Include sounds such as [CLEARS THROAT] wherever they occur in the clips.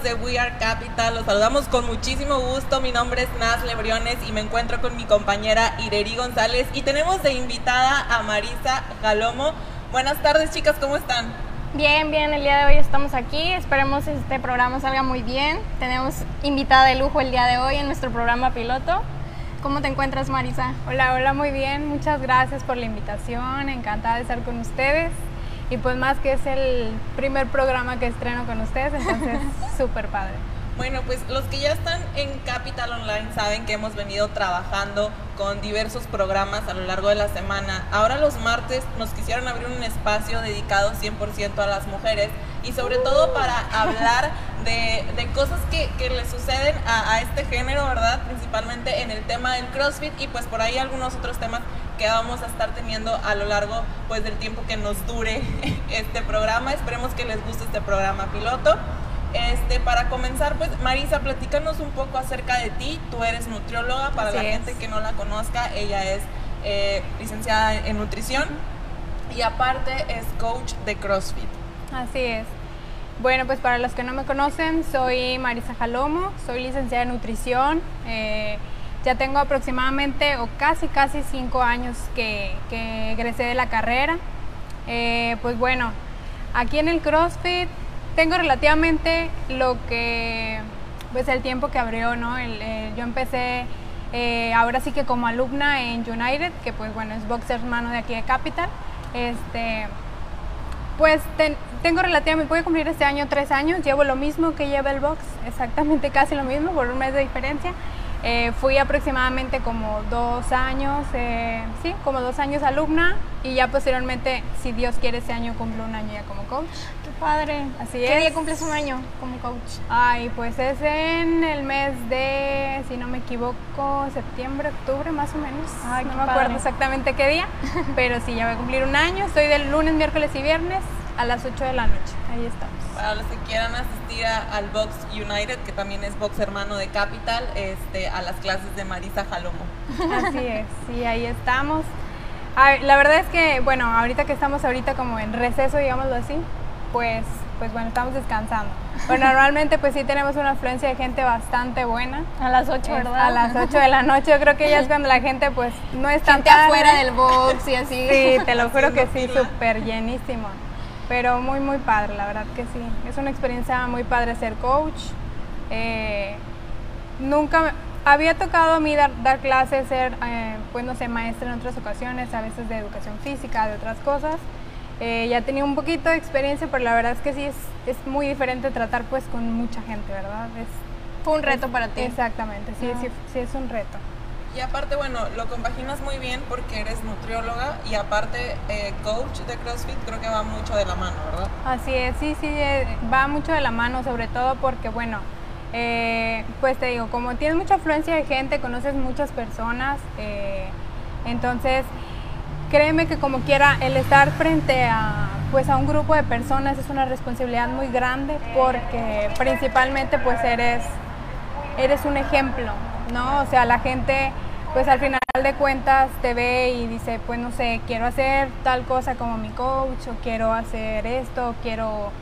Amigos de We Are Capital, los saludamos con muchísimo gusto, mi nombre es Naz Lebriones y me encuentro con mi compañera Ireri González y tenemos de invitada a Marisa Galomo. Buenas tardes chicas, ¿cómo están? Bien, bien, el día de hoy estamos aquí, esperemos este programa salga muy bien, tenemos invitada de lujo el día de hoy en nuestro programa piloto. ¿Cómo te encuentras Marisa? Hola, hola, muy bien, muchas gracias por la invitación, encantada de estar con ustedes y pues más que es el primer programa que estreno con ustedes, entonces [LAUGHS] súper padre. Bueno, pues los que ya están en Capital Online saben que hemos venido trabajando con diversos programas a lo largo de la semana. Ahora los martes nos quisieron abrir un espacio dedicado 100% a las mujeres y sobre todo para hablar de, cosas que, que, le suceden a, a, este género, ¿verdad? Principalmente en el tema del CrossFit y pues por ahí algunos otros temas que vamos a estar teniendo a lo largo pues del tiempo que nos dure [LAUGHS] este programa. Esperemos que les guste este programa piloto. Este, para comenzar, pues Marisa, platícanos un poco acerca de ti. Tú eres nutrióloga, para la gente que no la conozca, ella es eh, licenciada en nutrición y aparte es coach de CrossFit. Así es. Bueno, pues para los que no me conocen, soy Marisa Jalomo, soy licenciada en nutrición. Eh, ya tengo aproximadamente o casi, casi cinco años que, que egresé de la carrera. Eh, pues bueno, aquí en el CrossFit tengo relativamente lo que, pues el tiempo que abrió, ¿no? yo empecé eh, ahora sí que como alumna en United, que pues bueno, es boxer hermano de aquí de Capital. Este, pues tengo relativamente, voy a cumplir este año tres años, llevo lo mismo que lleva el box, exactamente [LAUGHS] casi lo mismo, por un mes de diferencia. Eh, fui aproximadamente como dos años, eh, sí, como dos años alumna y ya posteriormente, si Dios quiere, ese año cumplo un año ya como coach. ¡Qué padre! Así ¿Qué día cumples un año como coach? Ay, pues es en el mes de, si no me equivoco, septiembre, octubre más o menos. Ay, no me acuerdo exactamente qué día, [LAUGHS] pero sí, ya voy a cumplir un año. Estoy del lunes, miércoles y viernes a las 8 de la noche. Ahí estamos. Para los que quieran asistir al Box United, que también es Box hermano de Capital, este, a las clases de Marisa Jalomo. Así es, sí, ahí estamos. la verdad es que, bueno, ahorita que estamos ahorita como en receso, digámoslo así, pues, pues bueno, estamos descansando. Pero [LAUGHS] normalmente pues sí tenemos una afluencia de gente bastante buena. A las 8, ¿verdad? A las 8 de la noche, yo creo que ya es cuando la gente pues no está gente afuera del box y así. Sí, te lo juro que sí, súper llenísimo pero muy, muy padre, la verdad que sí. Es una experiencia muy padre ser coach. Eh, nunca había tocado a mí dar, clases, ser, eh, pues no sé, maestra en otras ocasiones, a veces de educación física, de otras cosas. Eh, ya tenía un poquito de experiencia, pero la verdad es que sí es, es muy diferente tratar pues con mucha gente, ¿verdad? Es, Fue un reto para ti. Exactamente, sí, sí, sí es un reto. Y aparte, bueno, lo compaginas muy bien porque eres nutrióloga y aparte eh, coach de CrossFit, creo que va mucho de la mano, ¿verdad? Así es, sí, sí, eh, va mucho de la mano, sobre todo porque, bueno, eh, pues te digo, como tienes mucha afluencia de gente, conoces muchas personas, entonces créeme que como quiera, el estar frente a, pues, a un grupo de personas es una responsabilidad muy grande porque principalmente pues eres, eres un ejemplo, ¿no? O sea, la gente pues al final de cuentas te ve y dice, pues no sé, quiero hacer tal cosa como mi coach o quiero hacer esto, quiero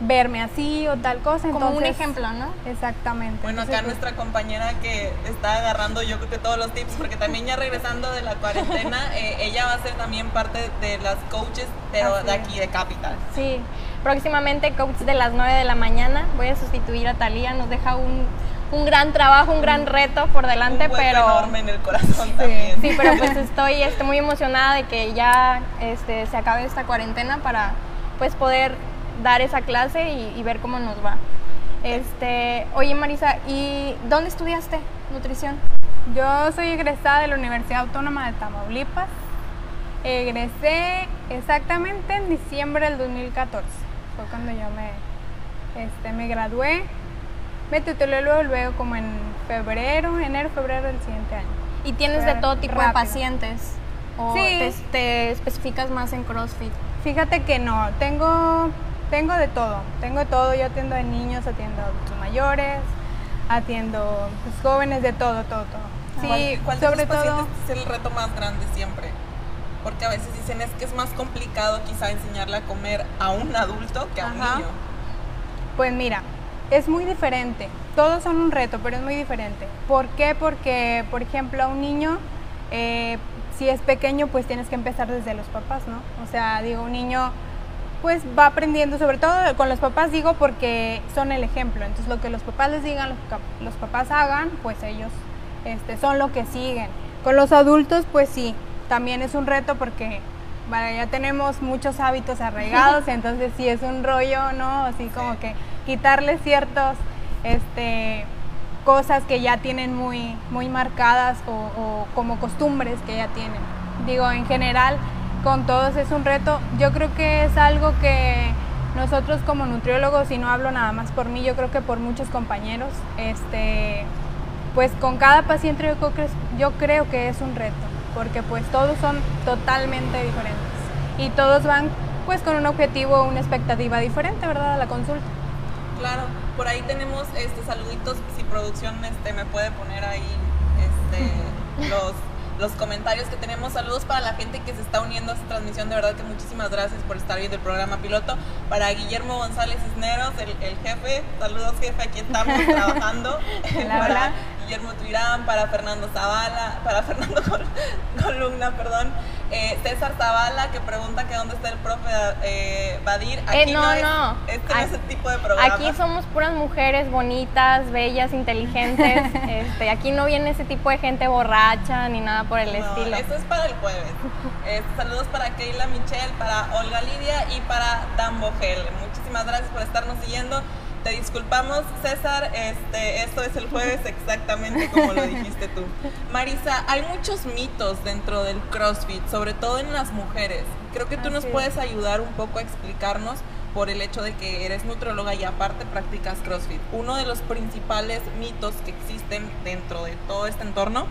verme así o tal cosa. Como un ejemplo, ¿no? Exactamente. Bueno, acá pues nuestra compañera que está agarrando yo creo que todos los tips, porque también ya regresando de la cuarentena, [LAUGHS] eh, ella va a ser también parte de las coaches, pero de aquí de Capital. Sí, próximamente coach de las 9 de la mañana, voy a sustituir a Talía, nos deja un un gran trabajo, un gran reto por delante, un pero enorme en el corazón también. Sí, pero pues [LAUGHS] estoy, estoy muy emocionada de que ya este, se acabe esta cuarentena para pues poder dar esa clase y, ver cómo nos va. Este, oye Marisa, ¿y dónde estudiaste nutrición? Yo soy egresada de la Universidad Autónoma de Tamaulipas. Egresé exactamente en diciembre del 2014. Fue cuando yo me, este, me gradué me titulé luego, luego como en febrero, enero, febrero del siguiente año. ¿Y tienes de todo tipo de pacientes? ¿O sí. te, especificas más en CrossFit? Fíjate que no, tengo, tengo de todo. Tengo de todo, yo atiendo a niños, atiendo a adultos mayores, atiendo pues, jóvenes, de todo, todo, todo. Sí, ¿Cuál, sobre todo es el reto más grande siempre? Porque a veces dicen es que es más complicado quizá enseñarle a comer a un adulto que a un niño. Pues mira, es muy diferente. Todos son un reto, pero es muy diferente. ¿Por qué? Porque, por ejemplo, a un niño, eh, si es pequeño, pues tienes que empezar desde los papás, ¿no? O sea, digo, un niño pues va aprendiendo, sobre todo con los papás digo porque son el ejemplo. Entonces lo que los papás les digan, los, los papás hagan, pues ellos este, son lo que siguen. Con los adultos, pues sí, también es un reto porque ya tenemos muchos hábitos arraigados, [LAUGHS] entonces sí es un rollo, ¿no? Así como que quitarle ciertos este, cosas que ya tienen muy, muy marcadas o, como costumbres que ya tienen. Digo, en general, con todos es un reto. Yo creo que es algo que nosotros como nutriólogos, y no hablo nada más por mí, yo creo que por muchos compañeros, este, pues con cada paciente yo creo que es un reto porque pues todos son totalmente diferentes y todos van pues con un objetivo, una expectativa diferente, ¿verdad? A la consulta. Claro, por ahí tenemos este saluditos, si producción este me puede poner ahí este [LAUGHS] los los comentarios que tenemos. Saludos para la gente que se está uniendo a esta transmisión. De verdad que muchísimas gracias por estar viendo el programa piloto. Para Guillermo González Cisneros, el, el jefe. Saludos, jefe. Aquí estamos [LAUGHS] trabajando. para Guillermo Tuirán, para Fernando Zavala, para Fernando [LAUGHS] Columna, perdón. Eh, César Zavala que pregunta que dónde está el profe eh, Badir. Eh, aquí no, no, Este no es el tipo de programa. Aquí somos puras mujeres bonitas, bellas, inteligentes. [LAUGHS] este, aquí no viene ese tipo de gente borracha ni nada por el estilo. Eso es para el jueves. saludos para Keila Michelle, para Olga Lidia y para Dan Bogel. Muchísimas gracias por estarnos siguiendo. Te disculpamos, César, este, esto es el jueves exactamente como lo dijiste tú. Marisa, hay muchos mitos dentro del CrossFit, sobre todo en las mujeres. Creo que tú nos puedes ayudar un poco a explicarnos por el hecho de que eres nutróloga y aparte practicas CrossFit. Uno de los principales mitos que existen dentro de todo este entorno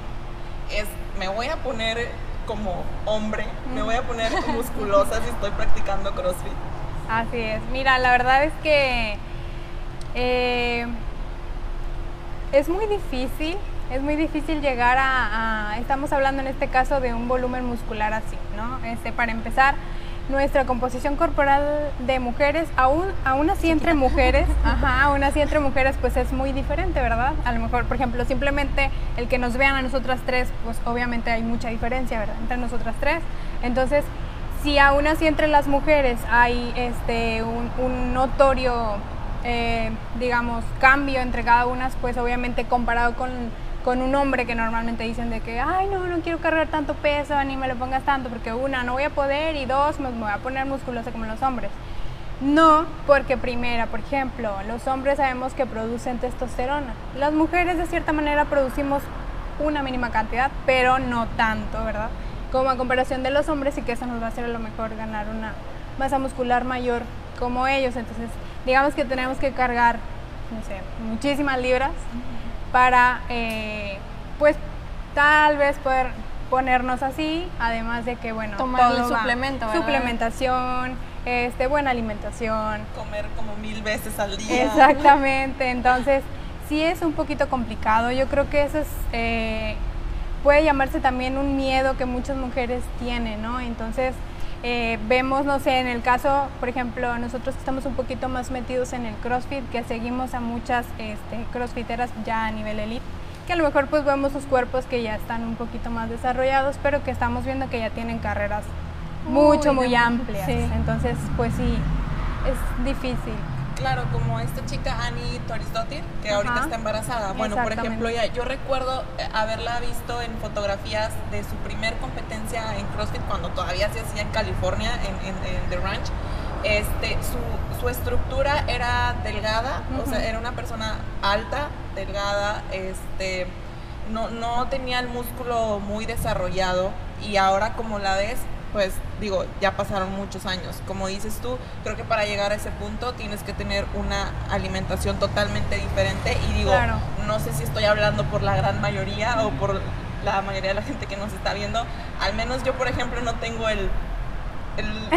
es me voy a poner como hombre, me voy a poner [LAUGHS] musculosa si estoy practicando CrossFit. Así es. Mira, la verdad es que eh, es muy difícil, es muy difícil llegar a, estamos hablando en este caso de un volumen muscular así, ¿no? Este, para empezar, nuestra composición corporal de mujeres, aún, aún así entre mujeres, [LAUGHS] ajá, aún así entre mujeres, pues es muy diferente, ¿verdad? A lo mejor, por ejemplo, simplemente el que nos vean a nosotras tres, pues obviamente hay mucha diferencia, ¿verdad? Entre nosotras tres. Entonces, si aún así entre las mujeres hay este, un, un notorio eh, digamos, cambio entre cada una, pues obviamente comparado con, con, un hombre que normalmente dicen de que, ay, no, no quiero cargar tanto peso, ni me lo pongas tanto, porque una, no voy a poder, y dos, me voy a poner musculosa como los hombres. No, porque primera, por ejemplo, los hombres sabemos que producen testosterona. Las mujeres de cierta manera producimos una mínima cantidad, pero no tanto, ¿verdad? Como a comparación de los hombres y que eso nos va a hacer a lo mejor ganar una masa muscular mayor como ellos. Entonces, digamos que tenemos que cargar, no sé, muchísimas libras para, eh, pues, tal vez poder ponernos así, además de que, bueno, tomar el suplemento, suplementación, este, buena alimentación. Comer como mil veces al día. Exactamente, entonces sí es un poquito complicado. Yo creo que eso es, eh, puede llamarse también un miedo que muchas mujeres tienen, ¿no? Entonces, eh, vemos, no sé, en el caso, por ejemplo, nosotros estamos un poquito más metidos en el CrossFit, que seguimos a muchas este, CrossFiteras ya a nivel elite, que a lo mejor pues vemos sus cuerpos que ya están un poquito más desarrollados, pero que estamos viendo que ya tienen carreras mucho, muy, amplias. Entonces, pues sí, es difícil. Claro, como esta chica Annie Torisdottir, que ahorita está embarazada. Bueno, por ejemplo, ya, yo recuerdo eh, haberla visto en fotografías de su primer competencia en CrossFit cuando todavía se hacía en California, en, en, The Ranch. Este, su, su, estructura era delgada, o sea, era una persona alta, delgada, este, no, no tenía el músculo muy desarrollado y ahora como la ves, pues digo, ya pasaron muchos años. Como dices tú, creo que para llegar a ese punto tienes que tener una alimentación totalmente diferente. Y digo, no sé si estoy hablando por la gran mayoría o por la mayoría de la gente que nos está viendo, al menos yo por ejemplo no tengo el,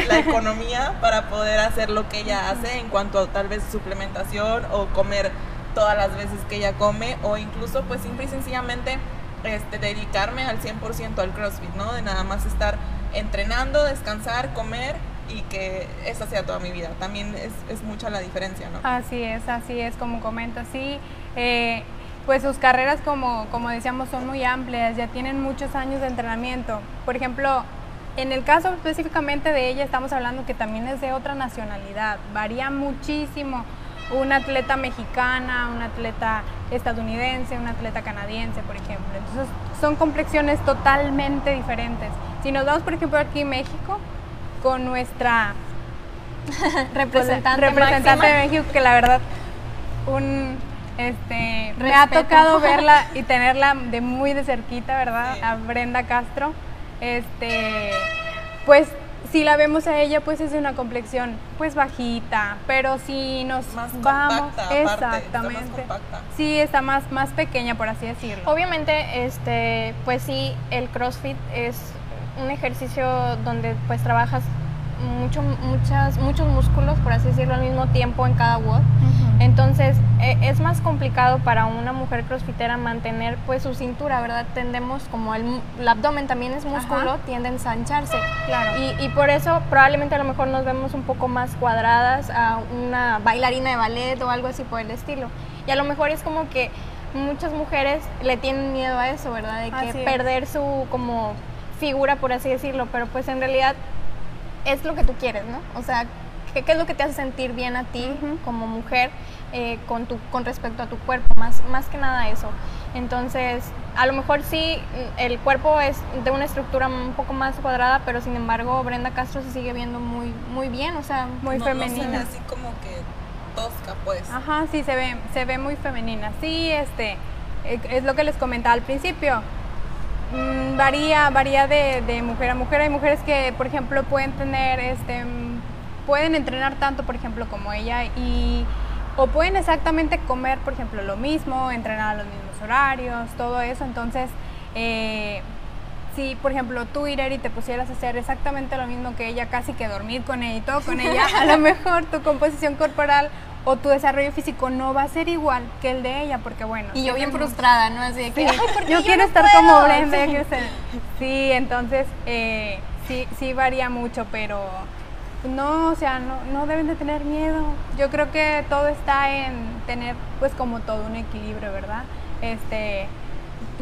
la [LAUGHS] economía para poder hacer lo que ella hace en cuanto a tal vez suplementación o comer todas las veces que ella come o incluso pues simple y sencillamente este, dedicarme al 100% al CrossFit, ¿no? De nada más estar entrenando, descansar, comer y que esa sea toda mi vida. También es, es mucha la diferencia, ¿no? Así es, así es, como comento, sí. Eh, pues sus carreras, como, como decíamos, son muy amplias, ya tienen muchos años de entrenamiento. Por ejemplo, en el caso específicamente de ella, estamos hablando que también es de otra nacionalidad, varía muchísimo. Una atleta mexicana, una atleta estadounidense, una atleta canadiense, por ejemplo. Entonces, son complexiones totalmente diferentes. Si nos vamos, por ejemplo, aquí en México, con nuestra [LAUGHS] representante, de México, que la verdad, un, este, me ha tocado [LAUGHS] verla y tenerla de muy de cerquita, ¿verdad? A Brenda Castro. Este, pues si la vemos a ella, pues es de una complexión pues bajita, pero si nos Más vamos, compacta, aparte, está más exactamente. compacta. Sí, está más, más pequeña, por así decirlo. Obviamente, este, pues sí, el CrossFit es un ejercicio donde pues trabajas mucho, muchas, muchos músculos, por así decirlo, al mismo tiempo en cada WOD. Entonces e- es más complicado para una mujer crossfitera mantener pues su cintura, ¿verdad? Tendemos como el, abdomen también es músculo, Ajá. tiende a ensancharse. Claro. Y, y por eso probablemente a lo mejor nos vemos un poco más cuadradas a una bailarina de ballet o algo así por el estilo. Y a lo mejor es como que muchas mujeres le tienen miedo a eso, ¿verdad? De que Así es. perder su como figura, por así decirlo, pero pues en realidad es lo que tú quieres, ¿no? O sea, ¿qué, qué es lo que te hace sentir bien a ti como mujer eh, con, tu, con respecto a tu cuerpo? Más, más que nada eso. Entonces, a lo mejor sí, el cuerpo es de una estructura un poco más cuadrada, pero sin embargo Brenda Castro se sigue viendo muy, muy bien, o sea, Muy No- no se ve femenina. así como que tosca, pues. Ajá, sí, se ve, se ve muy femenina. Sí, este, eh, es lo que les comentaba al principio. Mm, varía, varía de, de mujer a mujer. Hay mujeres que, por ejemplo, pueden tener, este, pueden entrenar tanto, por ejemplo, como ella y o pueden exactamente comer, por ejemplo, lo mismo, entrenar a los mismos horarios, todo eso. Entonces, eh, si, por ejemplo, tú, Ireri, te pusieras a hacer exactamente lo mismo que ella, casi que dormir con ella y todo con ella, [LAUGHS] a lo mejor tu composición corporal o tu desarrollo físico no va a ser igual que el de ella, porque bueno. y yo bien frustrada, ¿no? Así de que, Sí, "Ay, ¿por qué yo quiero no estar puedo?" como Brenda, yo Sí, entonces eh, sí, sí varía mucho, pero no, o sea, no, no deben de tener miedo. Yo creo que todo está en tener, pues, como todo un equilibrio, ¿verdad? Este,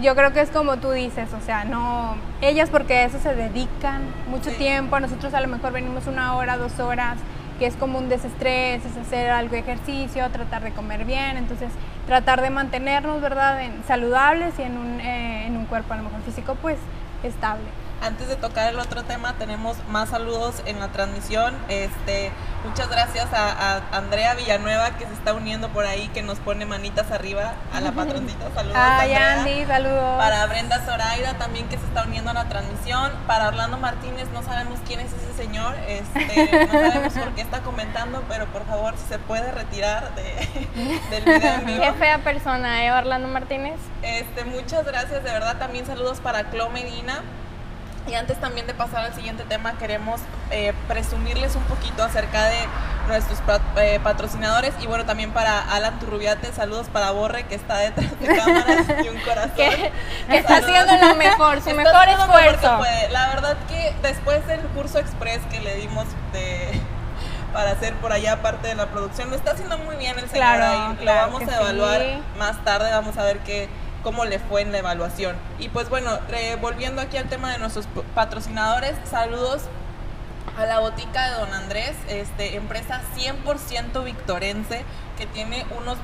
yo creo que es como tú dices, o sea, no, ellas porque a eso se dedican mucho Sí. tiempo, nosotros a lo mejor venimos una hora, dos horas, que es como un desestrés, es hacer algo de ejercicio, tratar de comer bien, entonces tratar de mantenernos, ¿verdad?, en- saludables y en un, eh, en un cuerpo a lo mejor físico, pues, estable. Antes de tocar el otro tema, tenemos más saludos en la transmisión. Este, muchas gracias a, a Andrea Villanueva que se está uniendo por ahí, que nos pone manitas arriba a la patroncita. [LAUGHS] Saludos. Ay, Andrea. Andy, saludos. Para Brenda Zoraida también que se está uniendo a la transmisión. Para Orlando Martínez no sabemos quién es ese señor. Este, no sabemos por qué está comentando, pero por favor si se puede retirar de, [LAUGHS] del video en vivo. Qué fea persona, ¿eh? Orlando Martínez. Este, muchas gracias, de verdad también saludos para Clo Medina. Y antes también de pasar al siguiente tema, queremos eh, presumirles un poquito acerca de nuestros eh, patrocinadores y bueno, también para Alan Turrubiate, saludos para Borre que está detrás de [LAUGHS] cámaras y un corazón. Que, que [LAUGHS] está haciendo lo mejor, su Está mejor esfuerzo. puede. La verdad que después del curso express que le dimos de [LAUGHS] para hacer por allá parte de la producción, lo está haciendo muy bien el señor Claro, ahí. Lo vamos a evaluar sí. más tarde, vamos a ver qué cómo le fue en la evaluación. Y pues bueno, volviendo aquí al tema de nuestros patrocinadores, saludos a la botica de Don Andrés, este, empresa 100% victorense que tiene unos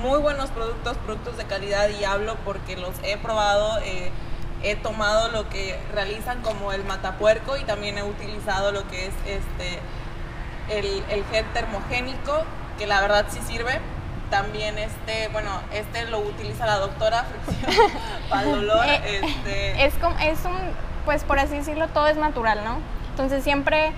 muy buenos productos, productos de calidad y hablo porque los he probado, eh, he tomado lo que realizan como el matapuerco y también he utilizado lo que es este el, el gel termogénico, que la verdad sí sirve. También este, bueno, este lo utiliza la doctora [LAUGHS] fricción para el [LAUGHS] dolor. Eh, Este, Es, como, es un, pues por así decirlo, todo es natural, ¿no? Entonces siempre,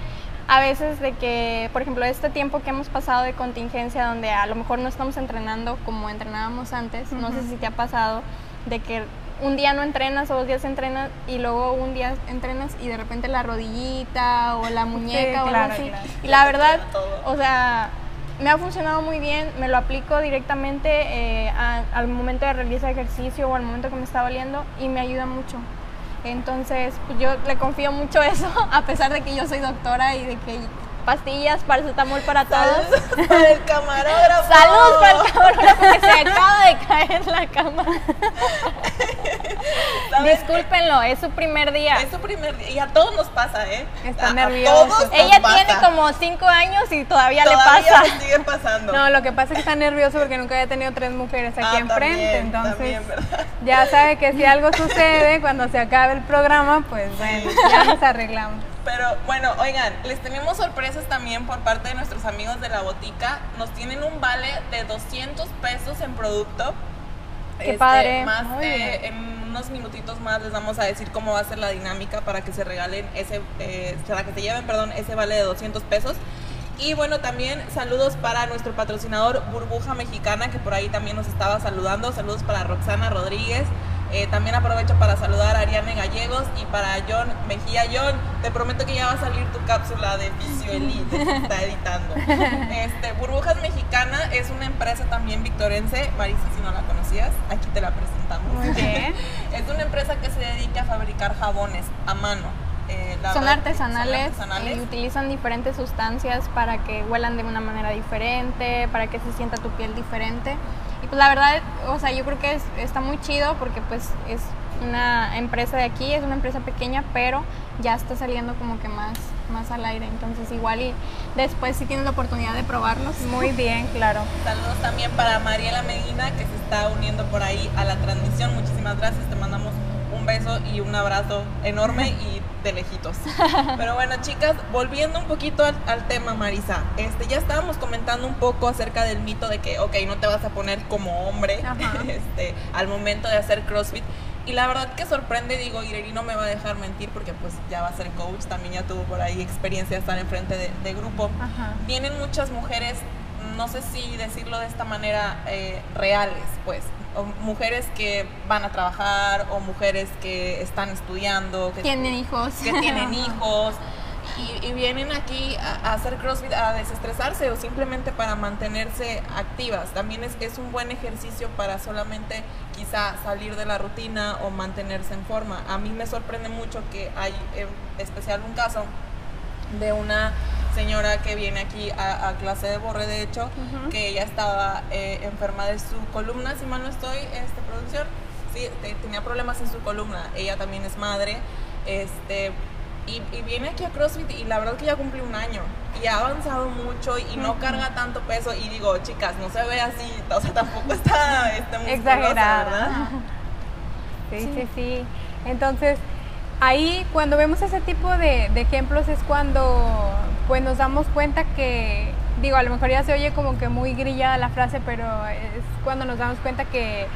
a veces de que, por ejemplo, este tiempo que hemos pasado de contingencia, donde a lo mejor no estamos entrenando como entrenábamos antes, no sé si te ha pasado, de que un día no entrenas o dos días entrenas y luego un día entrenas y de repente la rodillita o la muñeca o claro, algo así. claro. Y la verdad, o sea, me ha funcionado muy bien, me lo aplico directamente eh, a- al momento de realizar ejercicio o al momento que me está valiendo y me ayuda mucho. Entonces, pues yo le confío mucho eso, [LAUGHS] a pesar de que yo soy doctora y de que pastillas, paracetamol para todos. Saludos [LAUGHS] para el camarógrafo. Saludos para el camarógrafo que se acaba de caer en la cama. [LAUGHS] Discúlpenlo, es su primer día. Es su primer día y a todos nos pasa, ¿eh? Está A- a nervioso. todos nos Ella pasa. tiene como cinco años y todavía, Todavía le pasa. sigue pasando. No, lo que pasa es que está nervioso porque nunca había tenido tres mujeres aquí Ah, enfrente, también, entonces ya sabe que si algo sucede cuando se acabe el programa, pues bueno, ya nos arreglamos. Pero bueno, oigan, les tenemos sorpresas también por parte de nuestros amigos de la botica. Nos tienen un vale de 200 pesos en producto. Qué padre, Más muy eh, en unos minutitos más les vamos a decir cómo va a ser la dinámica para que se regalen ese, eh, para que se lleven, perdón, ese vale de 200 pesos. Y bueno, también saludos para nuestro patrocinador Burbuja Mexicana, que por ahí también nos estaba saludando. Saludos para Roxana Rodríguez. Eh, también aprovecho para saludar a Ariane Gallegos y para John Mejía. John, te prometo que ya va a salir tu cápsula de Fisio Elite que está editando. [LAUGHS] Este, Burbujas Mexicana es una empresa también victorense. Marisa, si no la conocías, aquí te la presentamos. Muy bien. [LAUGHS] es una empresa que se dedica a fabricar jabones a mano. Eh, la Son verdad, artesanales, son artesanales. y utilizan diferentes sustancias para que huelan de una manera diferente, para que se sienta tu piel diferente. Y pues la verdad, o sea, yo creo que es- está muy chido porque pues es una empresa de aquí, es una empresa pequeña, pero ya está saliendo como que más, más al aire. Entonces igual y después si tienes la oportunidad de probarlos. Muy bien, claro. Saludos también para Mariela Medina que se está uniendo por ahí a la transmisión. Muchísimas gracias, te mandamos un beso y un abrazo enorme y [LAUGHS] de lejitos. Pero bueno, chicas, volviendo un poquito al, al tema, Marisa, este, ya estábamos comentando un poco acerca del mito de que, ok, no te vas a poner como hombre [LAUGHS] este, al momento de hacer CrossFit. Y la verdad que sorprende, digo, Ireri no me va a dejar mentir porque pues ya va a ser coach, también ya tuvo por ahí experiencia de estar enfrente de, de grupo Ajá. vienen muchas mujeres, no sé si decirlo de esta manera, eh, reales, pues, o mujeres que van a trabajar o mujeres que están estudiando, que Tienen hijos. que tienen [LAUGHS] hijos y, y vienen aquí a, a hacer CrossFit a desestresarse o simplemente para mantenerse activas. También es, es un buen ejercicio para solamente quizá salir de la rutina o mantenerse en forma. A mí me sorprende mucho que hay en especial un caso de una señora que viene aquí a, a clase de borre, de hecho, que ella estaba eh, enferma de su columna, si mal no estoy, este, producción, sí, te- tenía problemas en su columna, ella también es madre, este, y, y viene aquí a CrossFit y la verdad que ya cumple un año. Y ha avanzado mucho y no carga tanto peso. Y digo, chicas, no se ve así, o sea, tampoco está este, Exagerada. ¿verdad? Sí, sí, sí. Entonces, ahí cuando vemos ese tipo de, de ejemplos es cuando pues nos damos cuenta que, digo, a lo mejor ya se oye como que muy grillada la frase, pero es cuando nos damos cuenta que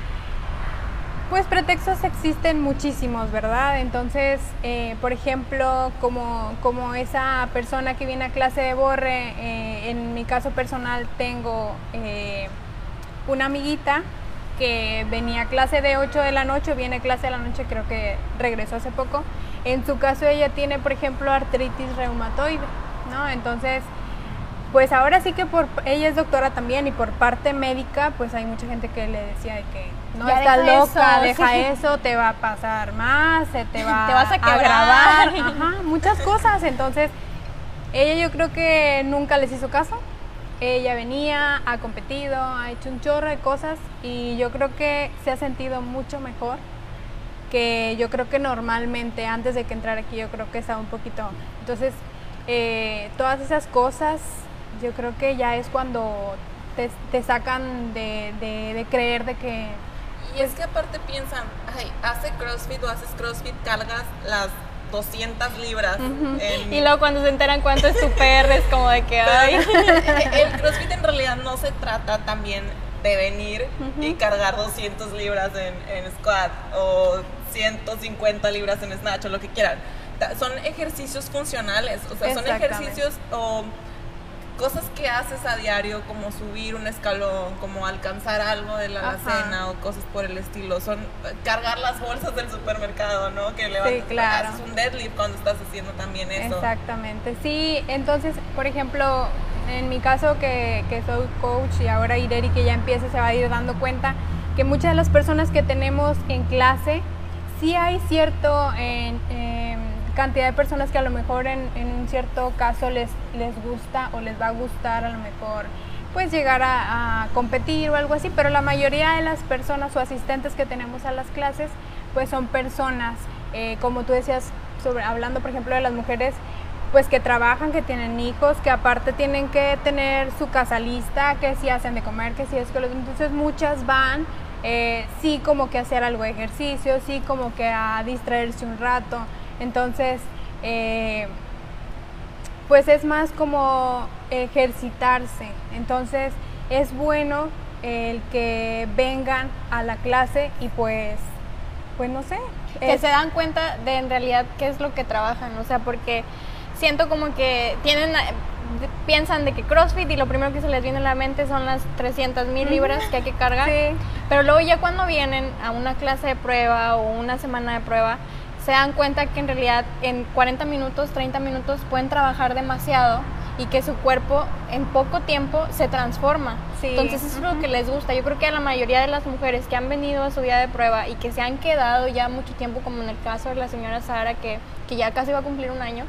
pues pretextos existen muchísimos, ¿verdad? Entonces, eh, por ejemplo, como, como esa persona que viene a clase de borre, eh, en mi caso personal tengo eh, una amiguita que venía a clase de 8 de la noche, viene a clase de la noche, creo que regresó hace poco. En su caso ella tiene, por ejemplo, artritis reumatoide, ¿no? Entonces, pues ahora sí que por ella es doctora también y por parte médica, pues hay mucha gente que le decía de que no Ya estás deja loca, eso, deja sí. eso, te va a pasar más, se te [LAUGHS] va Te vas a grabar, [LAUGHS] ajá, muchas cosas. Entonces, ella yo creo que nunca les hizo caso. Ella venía, ha competido, ha hecho un chorro de cosas y yo creo que se ha sentido mucho mejor que yo creo que normalmente antes de que entrar aquí yo creo que estaba un poquito. Entonces, eh, todas esas cosas yo creo que ya es cuando te, te sacan de, de- de creer de que Y es que aparte piensan, ay, hace CrossFit o haces CrossFit, cargas las 200 libras. en- Y luego cuando se enteran cuánto es tu PR es como de que, ay. [LAUGHS] El CrossFit en realidad no se trata también de venir y cargar 200 libras en, en squat o 150 libras en snatch o lo que quieran. Son ejercicios funcionales, o sea, son ejercicios o cosas que haces a diario, como subir un escalón, como alcanzar algo de la alacena o cosas por el estilo. Son eh, cargar las bolsas del supermercado, ¿no? Que levantas, claro. haces un deadlift cuando estás haciendo también eso. Exactamente, sí, entonces, por ejemplo, en mi caso que, que soy coach y ahora Ireri que ya empieza se va a ir dando cuenta que muchas de las personas que tenemos en clase, sí hay cierto en- em, cantidad de personas que a lo mejor en, un cierto caso les, les gusta o les va a gustar a lo mejor pues llegar a, competir o algo así, pero la mayoría de las personas o asistentes que tenemos a las clases pues son personas, eh, como tú decías, sobre, hablando por ejemplo de las mujeres, pues que trabajan, que tienen hijos, que aparte tienen que tener su casa lista, que si hacen de comer, que si es que entonces muchas van eh, sí como que hacer algo de ejercicio, sí como que a distraerse un rato, entonces eh, pues es más como ejercitarse. Entonces es bueno el que vengan a la clase y pues, pues no sé. Que se dan cuenta de en realidad qué es lo que trabajan, o sea, porque siento como que tienen, piensan de que CrossFit y lo primero que se les viene a la mente son las 300 mil libras que hay que cargar, [LAUGHS] pero luego ya cuando vienen a una clase de prueba o una semana de prueba, se dan cuenta que en realidad en 40 minutos, 30 minutos pueden trabajar demasiado y que su cuerpo en poco tiempo se transforma. Entonces eso es lo que les gusta. Yo creo que a la mayoría de las mujeres que han venido a su día de prueba y que se han quedado ya mucho tiempo, como en el caso de la señora Sara, que, que ya casi va a cumplir un año,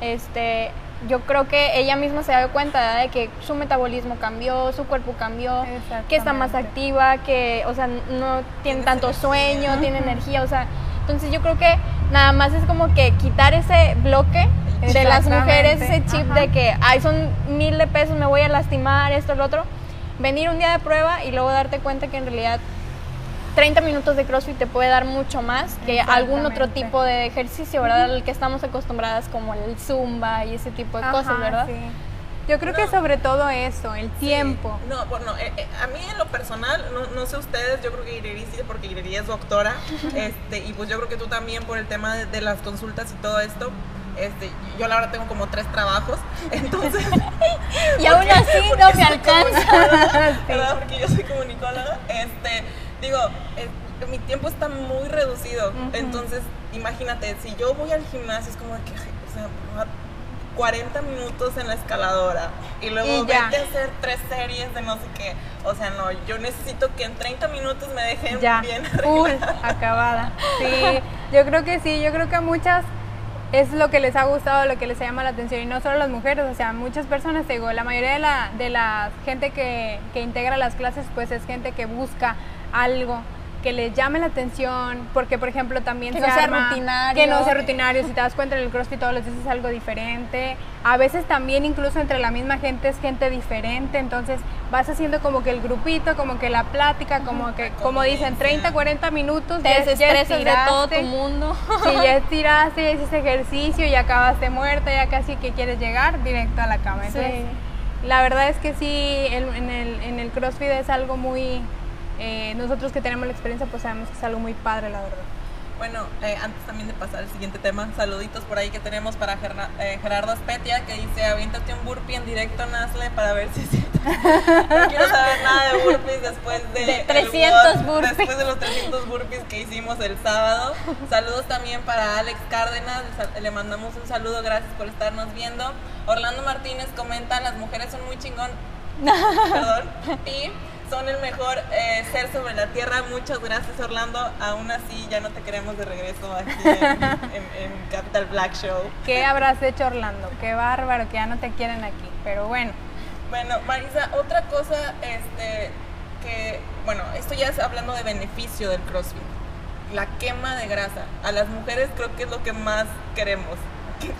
este, yo creo que ella misma se da cuenta de que su metabolismo cambió, su cuerpo cambió, que está más activa, que, o sea, no tiene tanto sueño, tiene energía, o sea, entonces yo creo que nada más es como que quitar ese bloque de las mujeres, ese chip de que, ay, son mil de pesos, me voy a lastimar, esto, lo otro. Venir un día de prueba y luego darte cuenta que en realidad 30 minutos de CrossFit te puede dar mucho más que algún otro tipo de ejercicio, ¿verdad? Al que estamos acostumbradas como el zumba y ese tipo de cosas, ¿verdad? Yo creo que sobre todo eso, el tiempo. No, bueno, eh, eh, a mí en lo personal, no, no sé ustedes, yo creo que Ireri sí, porque Ireri es doctora, [LAUGHS] este, y pues yo creo que tú también por el tema de, las consultas y todo esto, este, yo la verdad tengo como tres trabajos, [LAUGHS] entonces... y aún así no me alcanza. [LAUGHS] ¿verdad? Porque yo soy comunicóloga, este, digo, mi tiempo está muy reducido, entonces imagínate, si yo voy al gimnasio es como que, o sea, 40 minutos en la escaladora y luego vete a hacer tres series de no sé qué. O sea, no, yo necesito que en 30 minutos me dejen bien full, [LAUGHS] acabada. Sí, yo creo que sí, yo creo que a muchas es lo que les ha gustado, lo que les llama la atención y no solo las mujeres, o sea, muchas personas, digo, la mayoría de la, de la gente que, que integra las clases pues es gente que busca algo que les llame la atención, porque por ejemplo también que no sea rutinario. Que no sea rutinario, si te das cuenta en el CrossFit todos los días es algo diferente. A veces también incluso entre la misma gente es gente diferente, entonces vas haciendo como que el grupito, como que la plática, como que, como dicen, 30, 40 minutos. Te desestresas de todo tu mundo. Si ya [LAUGHS] estiraste, ya hiciste ejercicio y acabaste muerta, ya casi que quieres llegar directo a la cama. Entonces, la verdad es que sí, en el, en el CrossFit es algo muy eh, nosotros que tenemos la experiencia pues sabemos que es algo muy padre, la verdad. Bueno, eh, antes también de pasar al siguiente tema, saluditos por ahí que tenemos para eh, Gerardo Aspetia que dice, aviéntate un burpee en directo, Nazle, para ver si sí. [LAUGHS] No quiero saber nada de burpees después de, 300 burpees. Después de los 300 burpees que hicimos el sábado. Saludos también para Alex Cárdenas, le mandamos un saludo, gracias por estarnos viendo. Orlando Martínez comenta, las mujeres son muy chingón. [LAUGHS] Perdón. Y son el mejor eh, ser sobre la tierra. Muchas gracias, Orlando. Aún así, ya no te queremos de regreso aquí en, Capital Black Show. ¿Qué habrás hecho, Orlando? Qué bárbaro que ya no te quieren aquí. Pero bueno. Bueno, Marisa, otra cosa, este, que, bueno, esto ya es hablando de beneficio del CrossFit. La quema de grasa. A las mujeres creo que es lo que más queremos.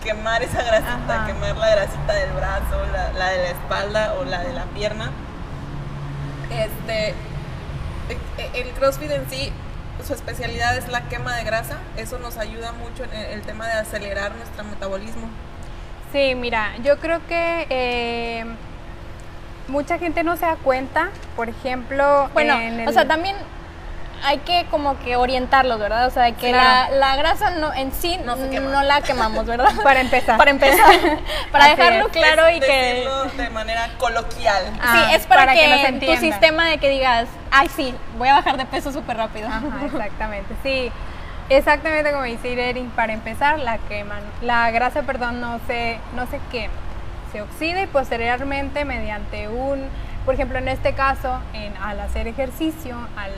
quemar esa grasita, quemar la grasita del brazo, la de la espalda o la de la pierna este, el CrossFit en sí, su especialidad es la quema de grasa. Eso nos ayuda mucho en el tema de acelerar nuestro metabolismo. Sí, mira, yo creo que eh, mucha gente no se da cuenta, por ejemplo, bueno, o sea, también hay que como que orientarlos, ¿verdad? O sea, que la, la, grasa no en sí no, la quemamos, ¿verdad? [LAUGHS] Para empezar. para empezar. [LAUGHS] para dejarlo claro y que... de manera coloquial. sí, es para, que, tu sistema de que digas, ay, sí, voy a bajar de peso súper rápido. Ajá, [LAUGHS] exactamente, sí. Exactamente como dice Irene, para empezar la queman. La grasa, perdón, no se, no se quema. Se oxida y posteriormente mediante un, por ejemplo, en este caso, en, al hacer ejercicio, al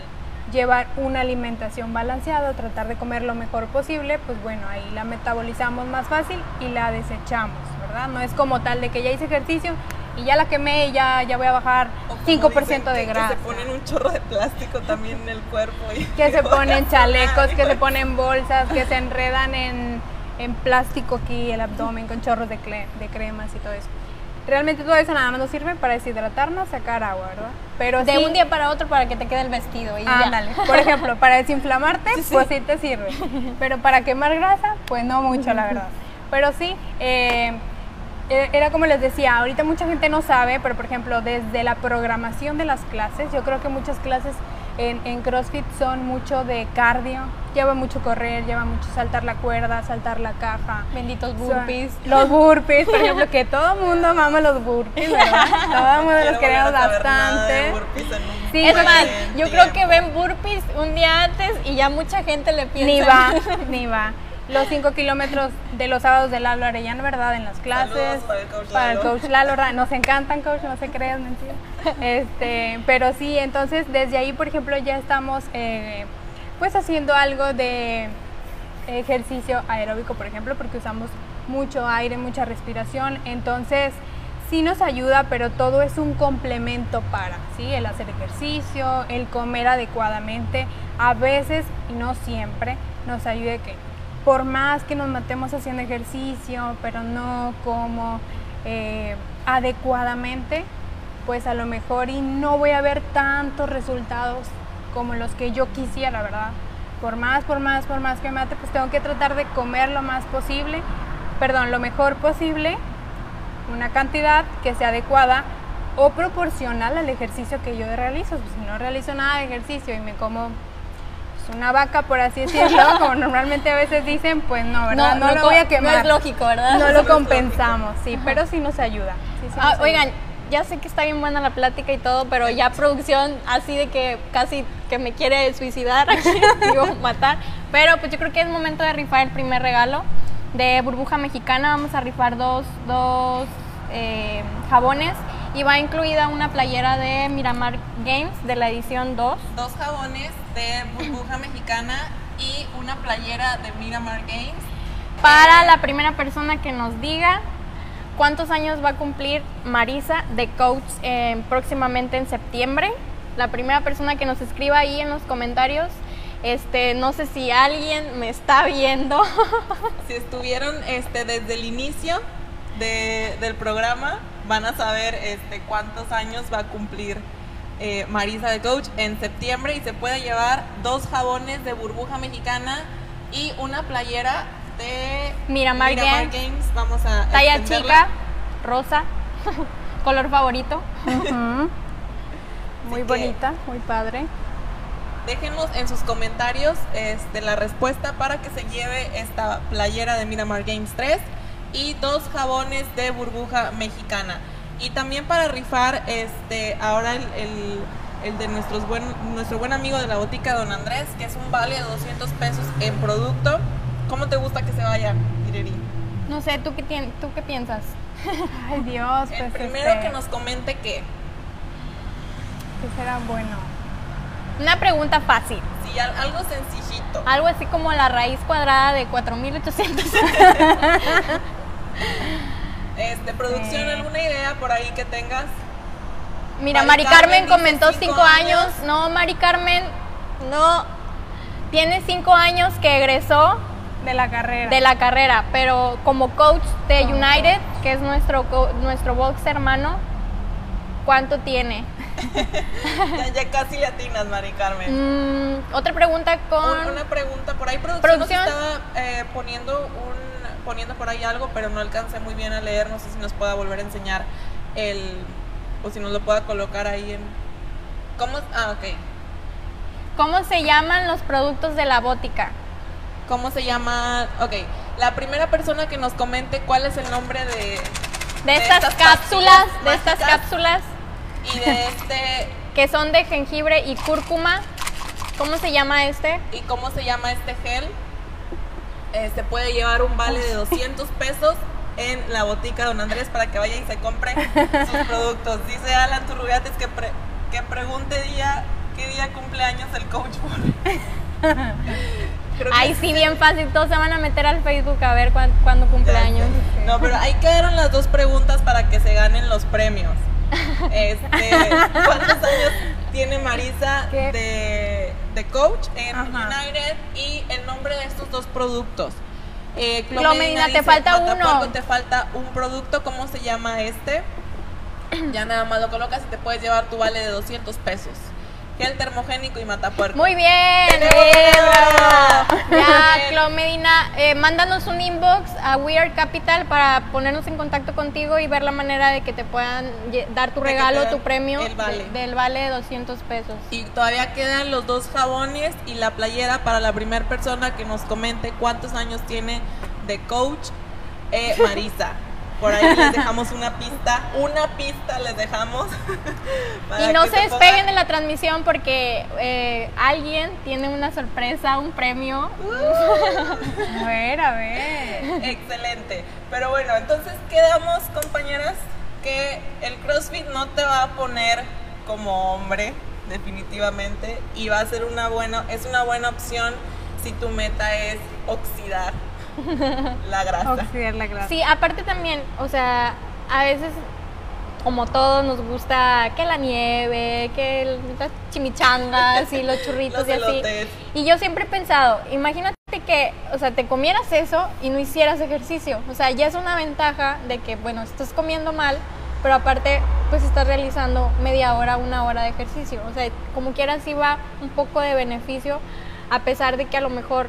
llevar una alimentación balanceada, tratar de comer lo mejor posible, pues bueno, ahí la metabolizamos más fácil y la desechamos, ¿verdad? No es como tal de que ya hice ejercicio y ya la quemé y ya, ya voy a bajar O como 5% dicen, de grasa. Que se ponen un chorro de plástico también en el cuerpo. y- que se [LAUGHS] ponen chalecos, que se ponen bolsas, que se [LAUGHS] enredan en, en plástico aquí el abdomen con chorros de, de cremas y todo eso. Realmente todo eso nada más nos sirve para deshidratarnos, sacar agua, ¿verdad? Pero De sí- un día para otro para que te quede el vestido y ya. Por ejemplo, para desinflamarte, [LAUGHS] pues sí te sirve. Pero para quemar grasa, pues no mucho, la verdad. Pero sí, eh, eh, era como les decía, ahorita mucha gente no sabe, pero por ejemplo, desde la programación de las clases, yo creo que muchas clases en, en CrossFit son mucho de cardio, lleva mucho correr, lleva mucho saltar la cuerda, saltar la caja. Benditos Son- burpees. Los burpees, por ejemplo, [LAUGHS] que todo mundo mama los burpees, ¿verdad? Todo el mundo los queremos bastante. burpees en un Sí, Es más, yo creo que ven burpees un día antes y ya mucha gente le piensa. Ni va, ni va. Los 5 kilómetros de los sábados de Lalo Arellano, ¿verdad? En las clases. Para el coach Para el Lalo. coach Lalo. Nos encantan, coach, no se crean, mentira. [LAUGHS] Este, pero sí, entonces desde ahí, por ejemplo, ya estamos eh, pues haciendo algo de ejercicio aeróbico, por ejemplo, porque usamos mucho aire, mucha respiración. Entonces, sí nos ayuda, pero todo es un complemento para, ¿sí? El hacer ejercicio, el comer adecuadamente, a veces y no siempre nos ayuda que por más que nos matemos haciendo ejercicio, pero no como eh, adecuadamente, pues a lo mejor y no voy a ver tantos resultados como los que yo quisiera, ¿verdad? Por más, por más, por más que me mate, pues tengo que tratar de comer lo más posible, perdón, lo mejor posible, una cantidad que sea adecuada o proporcional al ejercicio que yo realizo. Si no realizo nada de ejercicio y me como una vaca, por así decirlo, [LAUGHS] como normalmente a veces dicen, pues no, ¿verdad? No, lo voy a quemar. No es lógico, ¿verdad? No lo compensamos, sí, pero sí nos ayuda. sí, sí Ah, nos oigan, ayuda. ya sé que está bien buena la plática y todo, pero ya producción así de que casi que me quiere suicidar, aquí, [LAUGHS] digo, matar. Pero pues yo creo que es momento de rifar el primer regalo de Burbuja Mexicana. Vamos a rifar dos, dos eh, jabones y va incluida una playera de Miramar Games de la edición 2. Dos jabones de burbuja mexicana y una playera de Miramar Games. Para la primera persona que nos diga cuántos años va a cumplir Marisa de Coach eh, próximamente en septiembre. La primera persona que nos escriba ahí en los comentarios. Este, no sé si alguien me está viendo. [LAUGHS] Si estuvieron este, desde el inicio de- del programa, van a saber este, cuántos años va a cumplir eh, Marisa de Coach en septiembre y se puede llevar dos jabones de burbuja mexicana y una playera de Miramar Games. Games. Vamos a Talla extenderla. chica, rosa, [LAUGHS] color favorito. Muy que- bonita, muy padre. Déjenos en sus comentarios este, la respuesta para que se lleve esta playera de Miramar Games 3 y dos jabones de burbuja mexicana. Y también para rifar, este, ahora el, el- el de nuestros buen, nuestro buen amigo de la botica, don Andrés, que es un vale de 200 pesos en producto. ¿Cómo te gusta que se vaya, Ireri? No sé, ¿tú qué, ¿tú qué piensas? [LAUGHS] Ay Dios, El pues primero este, que nos comente que, ¿qué será bueno? Una pregunta fácil. al- algo sencillito. Algo así como la raíz cuadrada de 4800. [LAUGHS] [LAUGHS] Este, producción, Eh. ¿alguna idea por ahí que tengas? Mira, Mari Mari Carmen Carmen comentó cinco años. años. No, Mari Carmen, no. Tiene cinco años que egresó De la carrera. de la carrera, pero como coach de United, que es nuestro, nuestro box hermano, ¿cuánto tiene? [LAUGHS] Ya, ya casi le atinas, Mari Carmen. Mm, otra pregunta con... Un- Una pregunta por ahí, producción, Producción. nos estaba eh, poniendo un poniendo por ahí algo, pero no alcancé muy bien a leer, no sé si nos pueda volver a enseñar el o si nos lo pueda colocar ahí en ¿Cómo? Ah, ok. ¿Cómo se llaman los productos de la bótica? ¿Cómo se llama? Ok, la primera persona que nos comente cuál es el nombre de De estas cápsulas, de estas cápsulas y de [LAUGHS] este que son de jengibre y cúrcuma. ¿Cómo se llama este? y cómo se llama este gel. Eh, se puede llevar un vale de 200 pesos en la botica Don Andrés para que vaya y se compre sus [LAUGHS] productos. Dice Alan Turrubiates que, pre- que pregunte día ¿qué día cumpleaños el coach Ay, sí, bien fácil. Todos se van a meter al Facebook a ver cuándo cumpleaños. No, pero ahí quedaron las dos preguntas para que se ganen los premios. [LAUGHS] Este, ¿Cuántos años tiene Marisa de, de, coach en United y el nombre de estos dos productos? Eh, Medina, te falta uno. Te falta un producto, ¿cómo se llama este? [CLEARS THROAT] Ya nada más lo colocas y te puedes llevar tu vale de 200 pesos gel termogénico y matapuerco. Muy bien, eh, [LAUGHS] Ya, Clo Medina, eh, mándanos un inbox a We Are Capital para ponernos en contacto contigo y ver la manera de que te puedan dar tu regalo, tu premio del vale de 200 pesos. Y todavía quedan los dos jabones y la playera para la primera persona que nos comente cuántos años tiene de coach eh, Marisa. Por ahí les dejamos una pista, una pista les dejamos. [LAUGHS] y no se, despeguen de la transmisión porque eh, alguien tiene una sorpresa, un premio. Uh. [LAUGHS] a ver, a ver. Excelente. Pero bueno, entonces quedamos, compañeras, que el CrossFit no te va a poner como hombre, definitivamente, y va a ser una buena, es una buena opción si tu meta es oxidar [LAUGHS] la grasa. la grasa. Sí, aparte también, o sea, a veces como todos nos gusta que la nieve, que las chimichangas y los churritos y así. Y yo siempre he pensado, imagínate que, o sea, te comieras eso y no hicieras ejercicio. O sea, ya es una ventaja de que, bueno, estás comiendo mal, pero aparte, pues estás realizando media hora, una hora de ejercicio. O sea, como quieras, sí va un poco de beneficio, a pesar de que a lo mejor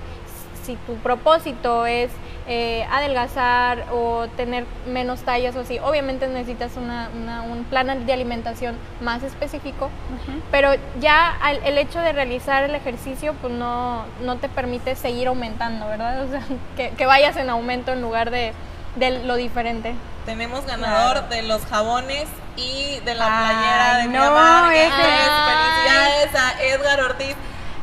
si tu propósito es eh, adelgazar o tener menos tallas o así, obviamente necesitas un plan de alimentación más específico, pero ya el hecho de realizar el ejercicio pues no, no te permite seguir aumentando, ¿verdad? O sea, [LAUGHS] que, vayas en aumento en lugar de, lo diferente. Tenemos ganador de los jabones y de la playera de no, mi Felicidades a Edgar Ortiz.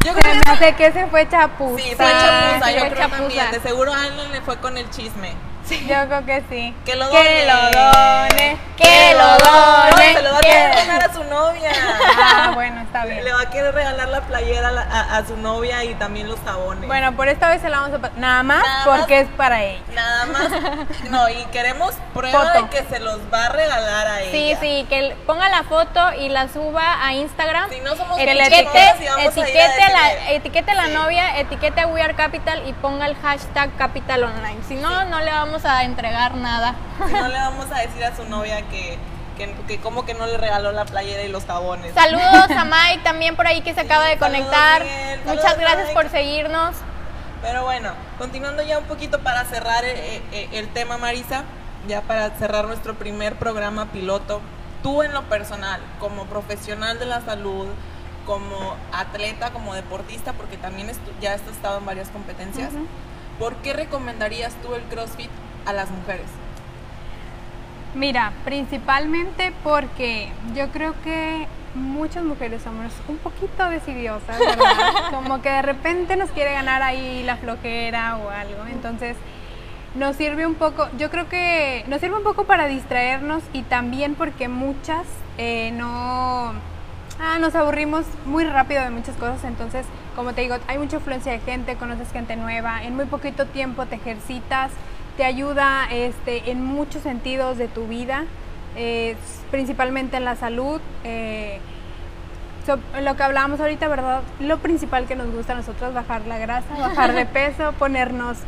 Yo creo que me hace que se fue chapuza. Sí, fue chapuza, yo creo también. De seguro Alan le fue con el chisme. Yo creo que sí. Que lo done. Que lo done. Que lo done. se lo va a querer regalar a su novia. Ah, bueno, está bien. Le va a querer regalar la playera a, a, su novia y también los jabones. Bueno, por esta vez se la vamos a Nada más porque es para ella. Nada más. [LAUGHS] No, y queremos prueba de que se los va a regalar a ella. Sí, sí, que ponga la foto y la suba a Instagram. Si no somos etiquete, etiquete a, la, etiquete a la novia, etiquete a We Are Capital y ponga el hashtag Capital Online. Si no, no le vamos a entregar nada. No le vamos a decir a su novia que, que, como que no le regaló la playera y los jabones. Saludos a [LAUGHS] Mike también por ahí que se acaba de conectar. Muchas gracias por seguirnos. Pero bueno, continuando ya un poquito para cerrar eh, eh, el tema, Marisa, ya para cerrar nuestro primer programa piloto, tú en lo personal, como profesional de la salud, como atleta, como deportista, porque también ya has estado en varias competencias, ¿por qué recomendarías tú el CrossFit a las mujeres? Mira, principalmente porque yo creo que muchas mujeres somos un poquito decidiosas, ¿verdad? [LAUGHS] Como que de repente nos quiere ganar ahí la flojera o algo. Entonces, nos sirve un poco, yo creo que nos sirve un poco para distraernos y también porque muchas eh, no... Ah, nos aburrimos muy rápido de muchas cosas, entonces, como te digo, hay mucha influencia de gente, conoces gente nueva, en muy poquito tiempo te ejercitas, te ayuda este, en muchos sentidos de tu vida, eh, principalmente en la salud. Eh, lo que hablábamos ahorita, ¿verdad? Lo principal que nos gusta a nosotros, bajar la grasa, bajar de peso, [LAUGHS] ponernos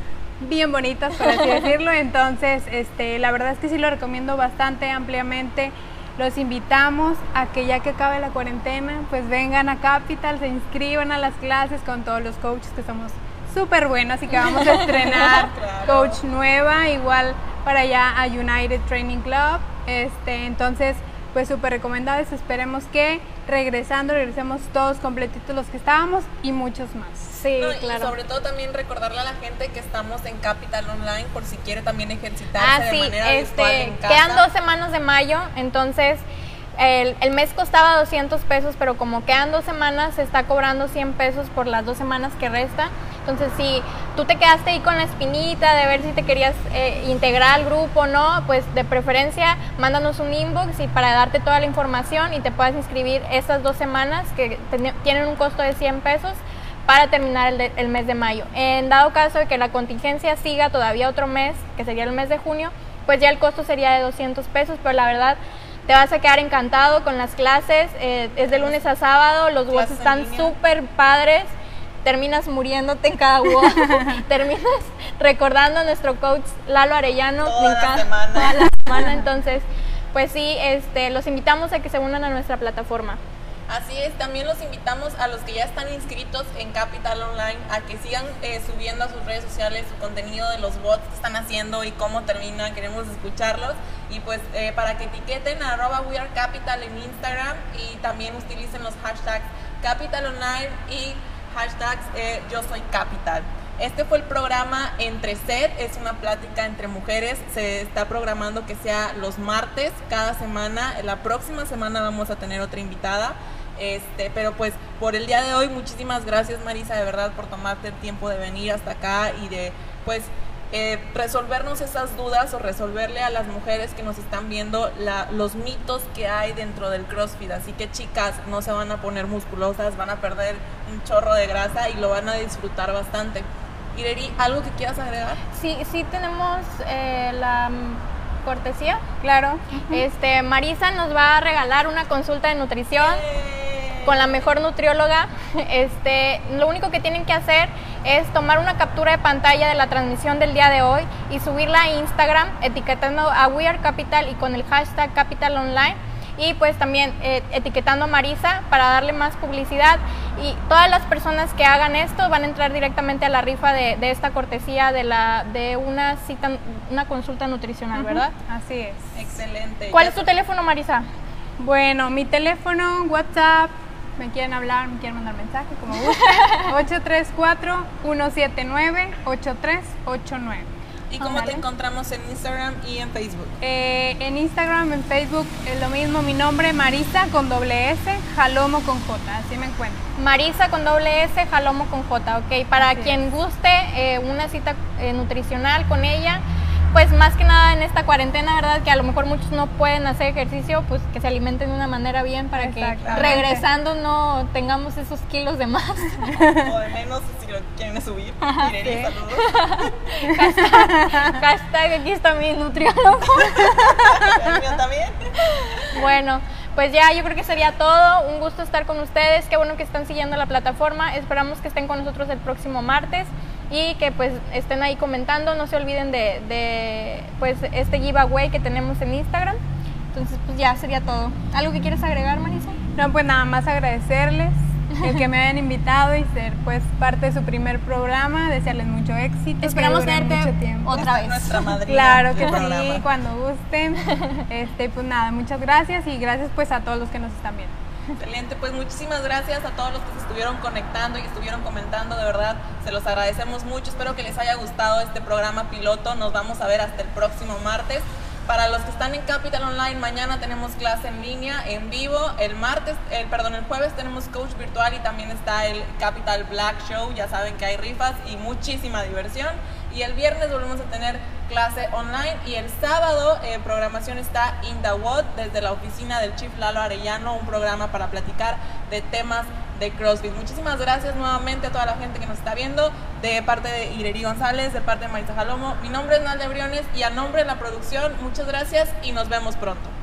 bien bonitas, por así decirlo. Entonces, este, la verdad es que sí lo recomiendo bastante ampliamente. Los invitamos a que ya que acabe la cuarentena, pues vengan a Capital, se inscriban a las clases con todos los coaches que somos súper bueno, así que vamos a estrenar [LAUGHS] coach nueva, igual para allá a United Training Club. Este, entonces, pues súper recomendados. Esperemos que regresando, regresemos todos completitos los que estábamos y muchos más. Sí, claro. Y sobre todo también recordarle a la gente que estamos en Capital Online por si quiere también ejercitarse ah, de manera este, en casa. Quedan dos semanas de mayo, entonces el, el, mes costaba 200 pesos, pero como quedan dos semanas, se está cobrando 100 pesos por las dos semanas que resta. Entonces, si tú te quedaste ahí con la espinita de ver si te querías eh, integrar al grupo o no, pues de preferencia mándanos un inbox y para darte toda la información y te puedas inscribir estas dos semanas que tienen un costo de 100 pesos para terminar el, el, mes de mayo. En dado caso de que la contingencia siga todavía otro mes, que sería el mes de junio, pues ya el costo sería de 200 pesos, pero la verdad te vas a quedar encantado con las clases, eh, es de lunes a sábado, los WOTs están súper padres, terminas muriéndote en cada [LAUGHS] WOT, terminas recordando a nuestro coach Lalo Arellano, toda la semana. toda la semana, [LAUGHS] entonces pues sí, este, los invitamos a que se unan a nuestra plataforma. Así es, también los invitamos a los que ya están inscritos en Capital Online a que sigan eh, subiendo a sus redes sociales su contenido de los bots que están haciendo y cómo terminan, queremos escucharlos y pues eh, para que etiqueten a arroba We Are Capital en Instagram y también utilicen los hashtags Capital Online y hashtags eh, Yo Soy. Este fue el programa Entre Set, es una plática entre mujeres, se está programando que sea los martes cada semana, la próxima semana vamos a tener otra invitada. Este, pero pues por el día de hoy, muchísimas gracias Marisa, de verdad, por tomarte el tiempo de venir hasta acá y de pues eh, resolvernos esas dudas o resolverle a las mujeres que nos están viendo la, los mitos que hay dentro del CrossFit. Así que chicas, no se van a poner musculosas, van a perder un chorro de grasa y lo van a disfrutar bastante. Ireri, ¿algo que quieras agregar? Sí, sí tenemos eh, la cortesía. Claro. Este, Marisa nos va a regalar una consulta de nutrición con la mejor nutrióloga. [LAUGHS] Este, lo único que tienen que hacer es tomar una captura de pantalla de la transmisión del día de hoy y subirla a Instagram etiquetando a We Are Capital y con el hashtag Capital Online y pues también eh, etiquetando a Marisa para darle más publicidad y todas las personas que hagan esto van a entrar directamente a la rifa de, de esta cortesía de la de una cita una consulta nutricional, ¿verdad? Así es. Excelente. ¿Cuál Ya es tu teléfono, Marisa? Bueno, mi teléfono, WhatsApp, me quieren hablar, me quieren mandar mensaje, como gusten. [LAUGHS] 834-179-8389. ¿Y cómo te encontramos en Instagram y en Facebook? Eh, en Instagram, en Facebook, es lo mismo. Mi nombre, Marisa, con doble S, Jalomo con J. Así me encuentro. Marisa con doble S, Jalomo con J, ok. Para Así quien guste eh, una cita eh, nutricional con ella, pues más que nada en esta cuarentena, ¿verdad? Que a lo mejor muchos no pueden hacer ejercicio, pues que se alimenten de una manera bien para que regresando no tengamos esos kilos de más. [LAUGHS] o de menos si lo quieren subir. Sí. saludos. [LAUGHS] Hashtag aquí está mi nutriólogo. El mío también. Bueno, pues ya yo creo que sería todo. Un gusto estar con ustedes. Qué bueno que están siguiendo la plataforma. Esperamos que estén con nosotros el próximo martes y que pues estén ahí comentando. No se olviden de, de pues este giveaway que tenemos en Instagram. Entonces pues ya sería todo. ¿Algo que quieres agregar, Marisa? No, pues nada más agradecerles el que [LAUGHS] me hayan invitado y ser pues parte de su primer programa, desearles mucho éxito. Esperamos tenerte mucho tiempo. otra vez. Nuestra madrina [LAUGHS] Claro que sí, programa. cuando gusten. [LAUGHS] Este, pues nada, muchas gracias y gracias pues a todos los que nos están viendo. Excelente, pues muchísimas gracias a todos los que se estuvieron conectando y estuvieron comentando, de verdad, se los agradecemos mucho, espero que les haya gustado este programa piloto, nos vamos a ver hasta el próximo martes. Para los que están en Capital Online, mañana tenemos clase en línea, en vivo. El martes, el, perdón, el jueves tenemos coach virtual y también está el Capital Black Show. Ya saben que hay rifas y muchísima diversión. Y el viernes volvemos a tener clase online. Y el sábado, eh, programación está in the WOD desde la oficina del Chief Lalo Arellano, un programa para platicar de temas de CrossFit. Muchísimas gracias nuevamente a toda la gente que nos está viendo, de parte de Ireri González, de parte de Marisa Jalomo. Mi nombre es Nalde Briones y a nombre de la producción, muchas gracias y nos vemos pronto.